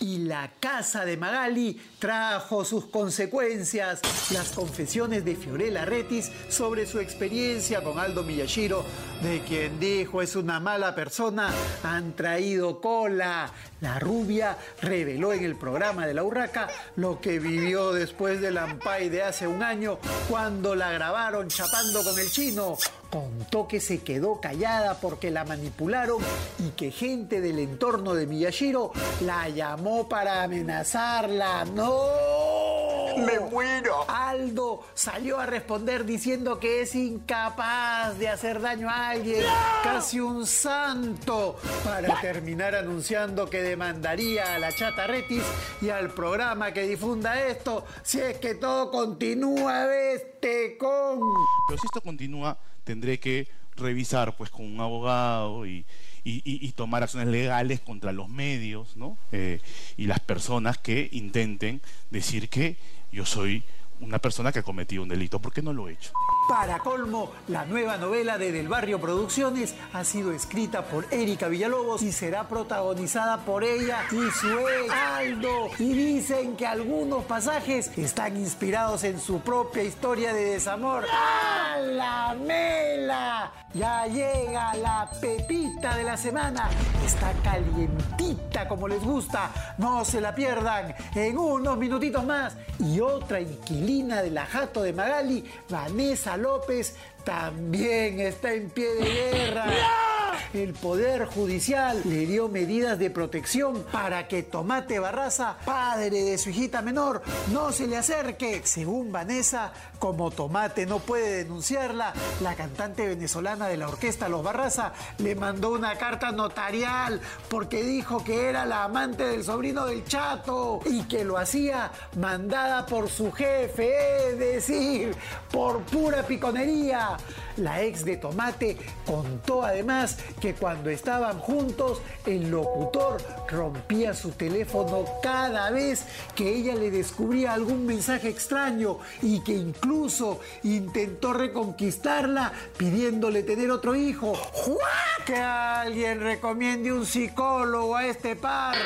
Y la casa de Magali trajo sus consecuencias. Las confesiones de Fiorella Retis sobre su experiencia con Aldo Miyashiro, de quien dijo es una mala persona, han traído cola. La rubia reveló en el programa de la Urraca lo que vivió después del Ampay de hace un año cuando la grabaron chapando con el chino. Contó que se quedó callada porque la manipularon y que gente del entorno de Miyashiro la llamó para amenazarla. ¡No! ¡Me muero! Aldo salió a responder diciendo que es incapaz de hacer daño a alguien, casi un santo, para terminar anunciando que demandaría a la chata Retis y al programa que difunda esto si es que todo continúa, este con. Pero si esto continúa, tendré que revisar pues con un abogado y, y- tomar acciones legales contra los medios ¿no? Eh, y las personas que intenten decir que yo soy una persona que ha cometido un delito, porque no lo he hecho. Para colmo, la nueva novela de Del Barrio Producciones ha sido escrita por Erika Villalobos y será protagonizada por ella y su ex Aldo. Y dicen que algunos pasajes están inspirados en su propia historia de desamor. ¡A la mela! Ya llega la pepita de la semana. Está calientita como les gusta. No se la pierdan en unos minutitos más. Y otra inquilina de la Jato de Magali, Vanessa López, también está en pie de guerra. El Poder Judicial le dio medidas de protección para que Tomate Barraza, padre de su hijita menor, no se le acerque. Según Vanessa, como Tomate no puede denunciarla, la cantante venezolana de la orquesta Los Barraza le mandó una carta notarial porque dijo que era la amante del sobrino del chato y que lo hacía mandada por su jefe, es decir, por pura piconería. La ex de Tomate contó además que cuando estaban juntos, el locutor rompía su teléfono cada vez que ella le descubría algún mensaje extraño y que incluso intentó reconquistarla pidiéndole tener otro hijo. Que alguien recomiende un psicólogo a este par.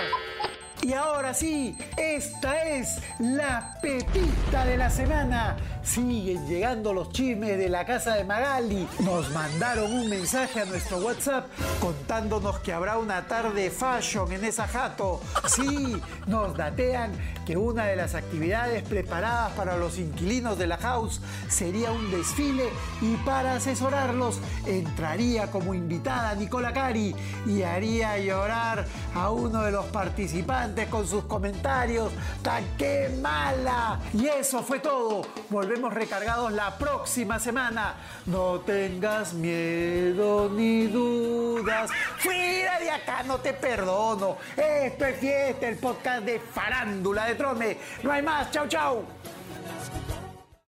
Y ahora sí, esta es la pepita de la semana. Siguen llegando los chismes de la casa de Magali. Nos mandaron un mensaje a nuestro WhatsApp contándonos que habrá una tarde fashion en esa jato. Sí, nos datean que una de las actividades preparadas para los inquilinos de la house sería un desfile y para asesorarlos entraría como invitada Nicola Cari y haría llorar a uno de los participantes con sus comentarios. ¡Ta qué mala! Y eso fue todo. Volvemos recargados la próxima semana. No tengas miedo ni dudas. Fuera de acá, no te perdono. Esto es fiesta, el podcast de farándula de Trome. No hay más. Chau, chau.